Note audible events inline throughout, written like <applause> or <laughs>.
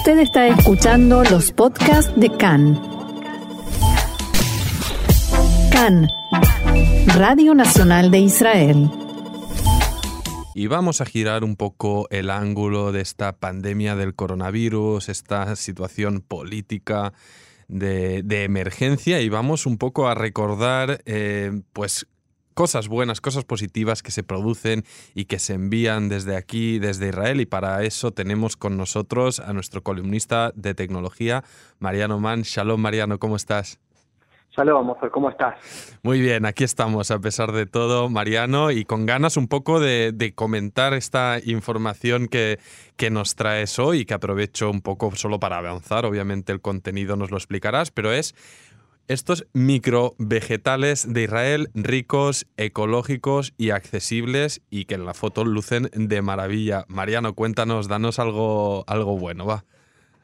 Usted está escuchando los podcasts de CAN. CAN, Radio Nacional de Israel. Y vamos a girar un poco el ángulo de esta pandemia del coronavirus, esta situación política de, emergencia y vamos un poco a recordar eh, pues cosas buenas, cosas positivas que se producen y que se envían desde aquí, desde Israel. Y para eso tenemos con nosotros a nuestro columnista de tecnología, Mariano Mann. Shalom, Mariano, ¿cómo estás? Shalom, ¿cómo estás? Muy bien, aquí estamos a pesar de todo, Mariano, y con ganas un poco de, comentar esta información que, que nos traes hoy, que aprovecho un poco solo para avanzar, obviamente el contenido nos lo explicarás, pero es estos microvegetales de Israel ricos, ecológicos y accesibles y que en la foto lucen de maravilla. Mariano, cuéntanos, danos algo, algo bueno, va.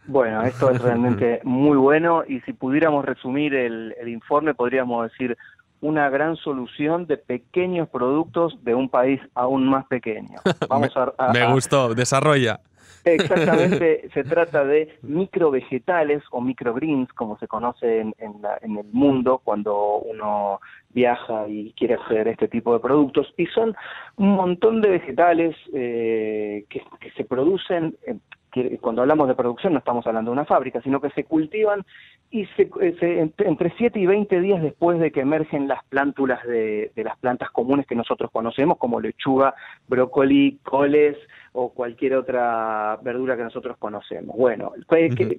Bueno, esto es realmente <laughs> muy bueno y si pudiéramos resumir el, informe podríamos decir una gran solución de pequeños productos de un país aún más pequeño. <laughs> Vamos me gustó, desarrolla. Exactamente, <laughs> se trata de microvegetales o microgreens, como se conoce en, el mundo cuando uno viaja y quiere hacer este tipo de productos. Y son un montón de vegetales eh, que, se producen, cuando hablamos de producción no estamos hablando de una fábrica, sino que se cultivan y se, eh, entre 7 y 20 días después de que emergen las plántulas de, de las plantas comunes que nosotros conocemos, como lechuga, brócoli, coles, o cualquier otra verdura que nosotros conocemos. Bueno,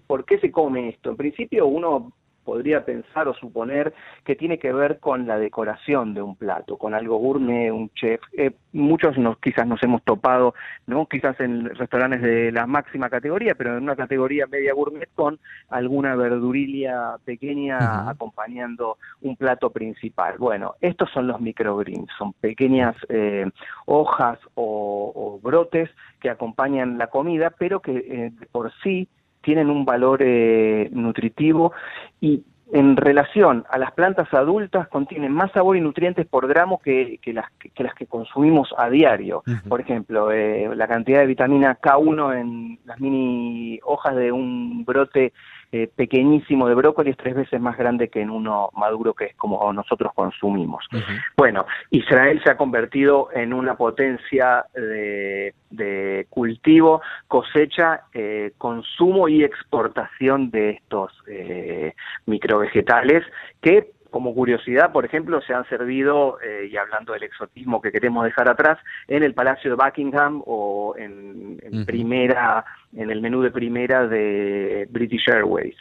¿por qué se come esto? En principio uno podría pensar o suponer que tiene que ver con la decoración de un plato, con algo gourmet, un chef. Eh, muchos nos, quizás nos hemos topado, no quizás en restaurantes de la máxima categoría, pero en una categoría media gourmet con alguna verdurilla pequeña acompañando un plato principal. Bueno, estos son los microgreens, son pequeñas eh, hojas o, brotes que acompañan la comida, pero que eh, por sí tienen un valor eh, nutritivo y en relación a las plantas adultas contienen más sabor y nutrientes por gramo que, las, que, las que consumimos a diario. Por ejemplo, eh, la cantidad de vitamina K1 en las mini hojas de un brote eh, pequeñísimo de brócoli es tres veces más grande que en uno maduro que es como nosotros consumimos. Bueno, Israel se ha convertido en una potencia de, cultivo, cosecha, eh, consumo y exportación de estos eh, microvegetales que como curiosidad, por ejemplo, se han servido, eh, y hablando del exotismo que queremos dejar atrás, en el Palacio de Buckingham o en, primera, en el menú de primera de British Airways.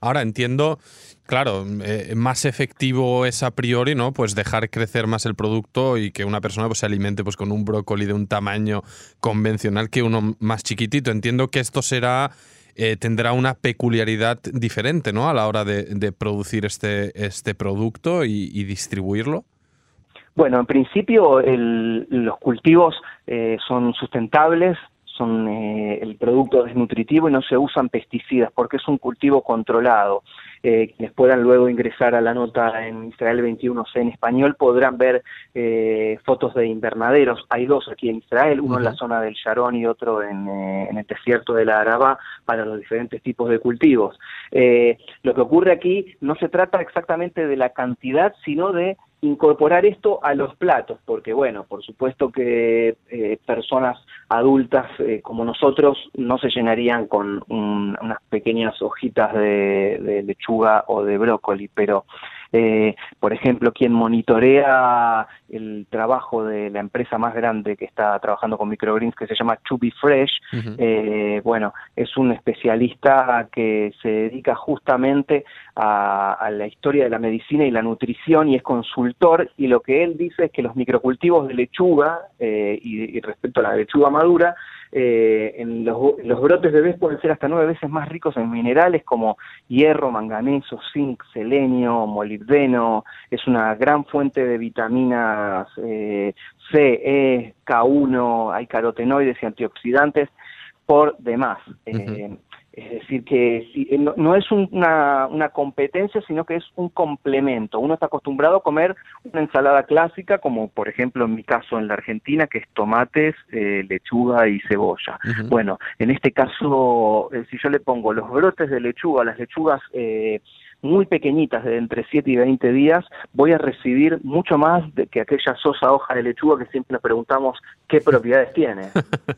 Ahora entiendo, claro, eh, más efectivo es a priori, ¿no? Pues dejar crecer más el producto y que una persona pues, se alimente pues con un brócoli de un tamaño convencional que uno más chiquitito. Entiendo que esto será eh, tendrá una peculiaridad diferente ¿no? a la hora de, producir este, este producto y, distribuirlo? Bueno, en principio los cultivos eh, son sustentables, son eh, el producto es nutritivo y no se usan pesticidas porque es un cultivo controlado. Eh, quienes puedan luego ingresar a la nota en Israel 21C en español podrán ver eh, fotos de invernaderos. Hay dos aquí en Israel, uno en la zona del Sharon y otro en, eh, en el desierto de la Araba para los diferentes tipos de cultivos. lo que ocurre aquí no se trata exactamente de la cantidad, sino de incorporar esto a los platos, porque bueno, por supuesto que eh, personas adultas eh, como nosotros no se llenarían con unas pequeñas hojitas de, lechuga o de brócoli, pero eh, por ejemplo, quien monitorea el trabajo de la empresa más grande que está trabajando con microgreens, que se llama Chubby Fresh, eh, bueno, es un especialista que se dedica justamente a, la historia de la medicina y la nutrición y es consultor y lo que él dice es que los microcultivos de lechuga eh, y respecto a la lechuga madura, eh, en los, brotes de bebés pueden ser hasta nueve veces más ricos en minerales como hierro, manganeso, zinc, selenio, molibdeno, es una gran fuente de vitaminas eh, C, E, K1, hay carotenoides y antioxidantes por demás. Eh, Es decir, que eh, no, es una, una, competencia, sino que es un complemento. Uno está acostumbrado a comer una ensalada clásica, como por ejemplo en mi caso en la Argentina, que es tomates, eh, lechuga y cebolla. Bueno, en este caso, eh, si yo le pongo los brotes de lechuga, las lechugas eh, muy pequeñitas de entre 7 y 20 días, voy a recibir mucho más de que aquella sosa hoja de lechuga que siempre nos preguntamos qué propiedades tiene.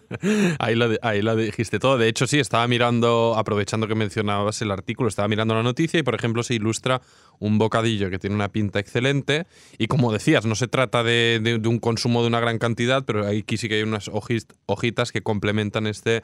<laughs> ahí, lo, ahí lo dijiste todo. De hecho, sí, estaba mirando, aprovechando que mencionabas el artículo, estaba mirando la noticia y, por ejemplo, se ilustra un bocadillo que tiene una pinta excelente y, como decías, no se trata de, de un consumo de una gran cantidad, pero aquí sí que hay unas hojitas que complementan este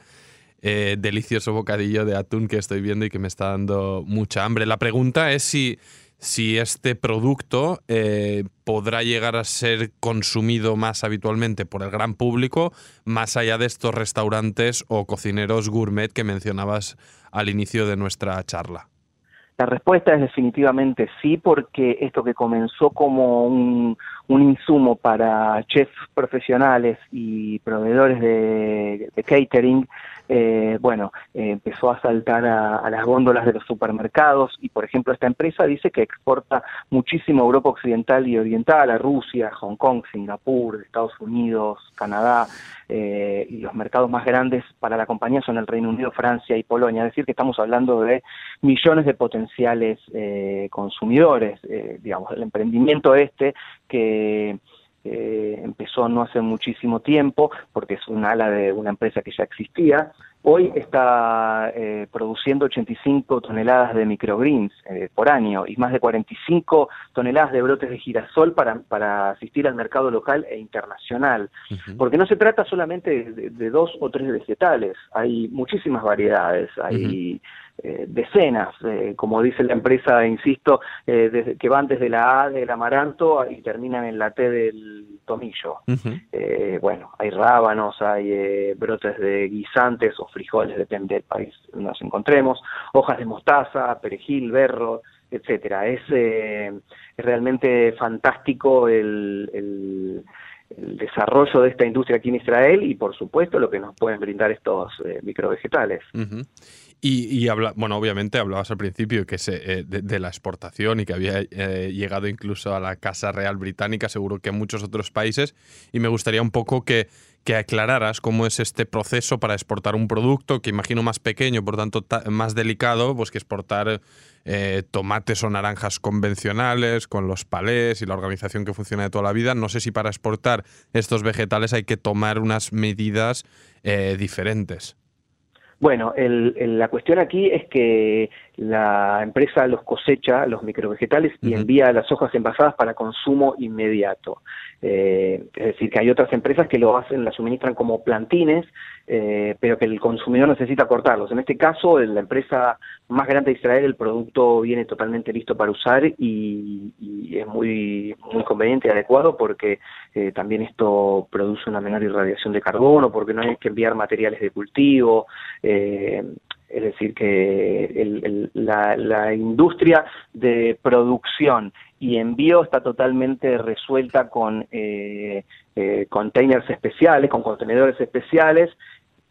eh, delicioso bocadillo de atún que estoy viendo y que me está dando mucha hambre. La pregunta es si, si este producto eh, podrá llegar a ser consumido más habitualmente por el gran público, más allá de estos restaurantes o cocineros gourmet que mencionabas al inicio de nuestra charla. La respuesta es definitivamente sí, porque esto que comenzó como un, un insumo para chefs profesionales y proveedores de, catering, eh, bueno, eh, empezó a saltar a, las góndolas de los supermercados y, por ejemplo, esta empresa dice que exporta muchísimo a Europa Occidental y Oriental, a Rusia, Hong Kong, Singapur, Estados Unidos, Canadá, eh, y los mercados más grandes para la compañía son el Reino Unido, Francia y Polonia, es decir, que estamos hablando de millones de potenciales consumidores, digamos, el emprendimiento este que eh, empezó no hace muchísimo tiempo, porque es un ala de una empresa que ya existía. Hoy está eh, produciendo 85 toneladas de microgreens eh, por año y más de 45 toneladas de brotes de girasol para, para asistir al mercado local e internacional. Porque no se trata solamente de, dos o tres vegetales, hay muchísimas variedades, hay eh, decenas, eh, como dice la empresa, insisto, eh, desde, que van desde la A del amaranto y terminan en la T del tomillo. bueno, hay rábanos, hay brotes de guisantes o frijoles, depende del país donde nos encontremos, hojas de mostaza, perejil, berro, etcétera. Es, realmente fantástico el, el desarrollo de esta industria aquí en Israel y por supuesto lo que nos pueden brindar estos microvegetales. Y, habla, bueno, obviamente hablabas al principio que se, eh, de, la exportación y que había eh, llegado incluso a la Casa Real Británica, seguro que en muchos otros países. Y me gustaría un poco que, que aclararas cómo es este proceso para exportar un producto que imagino más pequeño, por tanto más delicado, pues que exportar eh, tomates o naranjas convencionales, con los palés y la organización que funciona de toda la vida. No sé si para exportar estos vegetales hay que tomar unas medidas diferentes. Bueno, la cuestión aquí es que la empresa los cosecha, los microvegetales, y envía las hojas envasadas para consumo inmediato. Eh, es decir, que hay otras empresas que lo hacen, las suministran como plantines, eh, pero que el consumidor necesita cortarlos. En este caso, en la empresa más grande de Israel, el producto viene totalmente listo para usar y, es muy, muy conveniente y adecuado porque eh, también esto produce una menor irradiación de carbono, porque no hay que enviar materiales de cultivo. Eh, es decir, que la, industria de producción y envío está totalmente resuelta con eh, eh, containers especiales, con contenedores especiales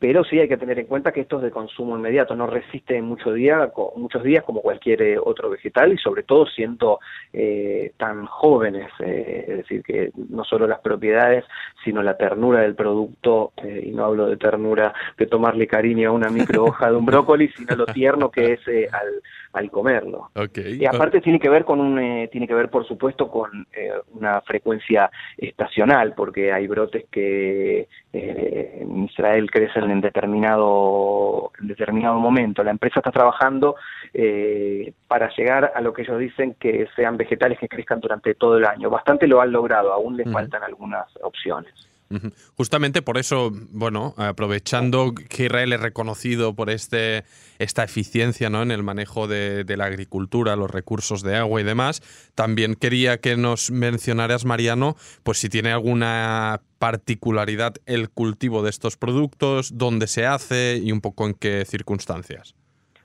pero sí hay que tener en cuenta que esto es de consumo inmediato, no resiste mucho día, muchos días como cualquier eh, otro vegetal y sobre todo siendo eh, tan jóvenes, eh, es decir, que no solo las propiedades, sino la ternura del producto, y no hablo de ternura de tomarle cariño a una micro hoja de un brócoli, sino lo tierno que es al, al comerlo. y aparte tiene que ver con un, tiene que ver por supuesto con una frecuencia estacional, porque hay brotes que en Israel crecen en determinado, en determinado momento. La empresa está trabajando eh, para llegar a lo que ellos dicen que sean vegetales que crezcan durante todo el año. Bastante lo han logrado, aún les faltan algunas opciones. Justamente por eso, bueno, aprovechando que Israel es reconocido por este, esta eficiencia ¿no? en el manejo de, de, la agricultura, los recursos de agua y demás, también quería que nos mencionaras, Mariano, pues si tiene alguna particularidad el cultivo de estos productos, dónde se hace y un poco en qué circunstancias.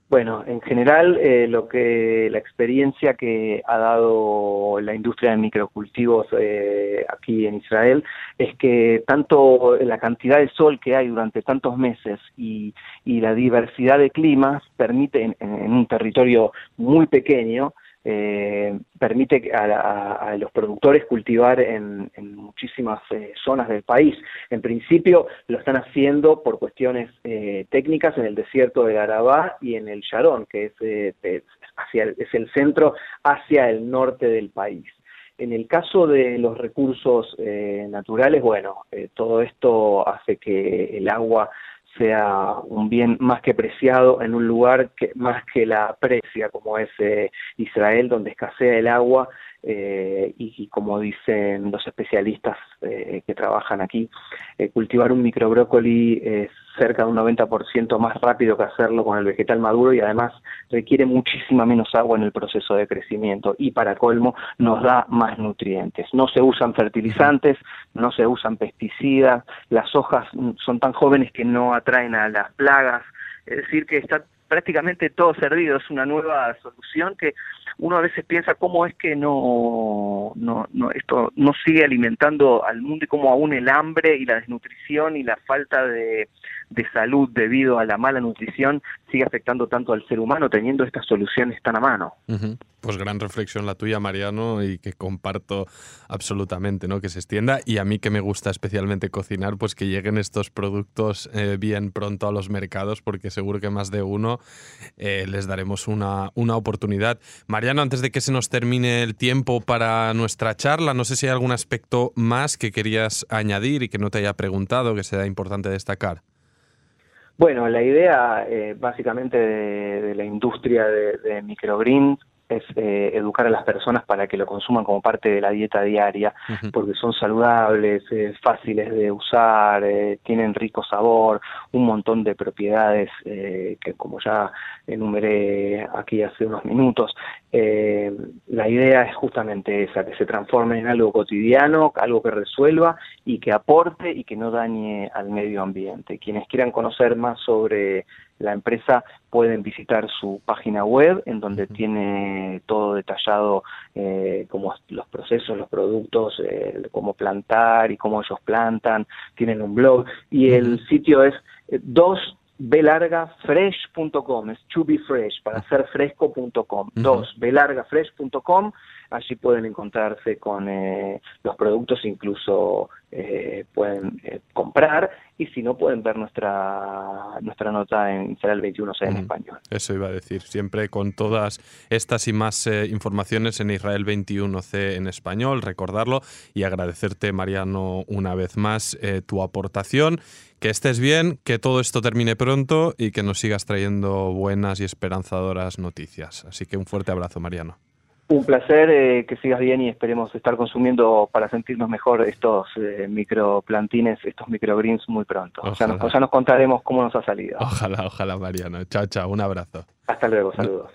Bueno, en general, eh, lo que la experiencia que ha dado la industria de microcultivos eh, aquí en Israel es que tanto la cantidad de sol que hay durante tantos meses y, y la diversidad de climas permite en, un territorio muy pequeño eh, permite a, los productores cultivar en, muchísimas eh, zonas del país. En principio lo están haciendo por cuestiones eh, técnicas en el desierto del Arabá y en el Sharon, que es, hacia, es el centro hacia el norte del país. En el caso de los recursos naturales, bueno, todo esto hace que el agua sea un bien más que preciado en un lugar que más que la aprecia, como es eh, Israel, donde escasea el agua eh, y, como dicen los especialistas eh, que trabajan aquí, cultivar un microbrócoli es cerca de un 90% más rápido que hacerlo con el vegetal maduro y además requiere muchísima menos agua en el proceso de crecimiento y para colmo nos da más nutrientes. No se usan fertilizantes, no se usan pesticidas, las hojas son tan jóvenes que no atraen a las plagas, es decir, que está prácticamente todo servido, es una nueva solución que uno a veces piensa cómo es que no, no, no, esto no sigue alimentando al mundo y cómo aún el hambre y la desnutrición y la falta de, de salud debido a la mala nutrición sigue afectando tanto al ser humano teniendo estas soluciones tan a mano. Pues gran reflexión la tuya, Mariano, y que comparto absolutamente, ¿no? Que se extienda y a mí que me gusta especialmente cocinar, pues que lleguen estos productos eh, bien pronto a los mercados, porque seguro que más de uno eh, les daremos una, una oportunidad. Mariano, antes de que se nos termine el tiempo para nuestra charla, no sé si hay algún aspecto más que querías añadir y que no te haya preguntado, que sea importante destacar. Bueno, la idea eh, básicamente de, la industria de, de microgreens es eh, educar a las personas para que lo consuman como parte de la dieta diaria, porque son saludables, eh, fáciles de usar, eh, tienen rico sabor, un montón de propiedades que como ya enumeré aquí hace unos minutos. La idea es justamente esa, que se transforme en algo cotidiano, algo que resuelva y que aporte y que no dañe al medio ambiente. Quienes quieran conocer más sobre la empresa pueden visitar su página web en donde tiene todo detallado eh, como los procesos, los productos, eh, cómo plantar y cómo ellos plantan, tienen un blog y el sitio es 2 eh, belargafresh.com, es to be fresh, para ser fresco.com, 2 belargafresh.com, allí pueden encontrarse con eh, los productos, incluso eh, pueden eh, comprar y si no pueden ver nuestra nuestra nota en Israel 21C en español. Eso iba a decir, siempre con todas estas y más informaciones en Israel 21C en español, recordarlo y agradecerte Mariano una vez más tu aportación. Que estés bien, que todo esto termine pronto y que nos sigas trayendo buenas y esperanzadoras noticias. Así que un fuerte abrazo, Mariano. Un placer, eh, que sigas bien y esperemos estar consumiendo para sentirnos mejor estos eh, microplantines, estos microgreens muy pronto. O sea, nos, ya nos contaremos cómo nos ha salido. Ojalá, ojalá, Mariano. Chao, chao, un abrazo. Hasta luego, saludos.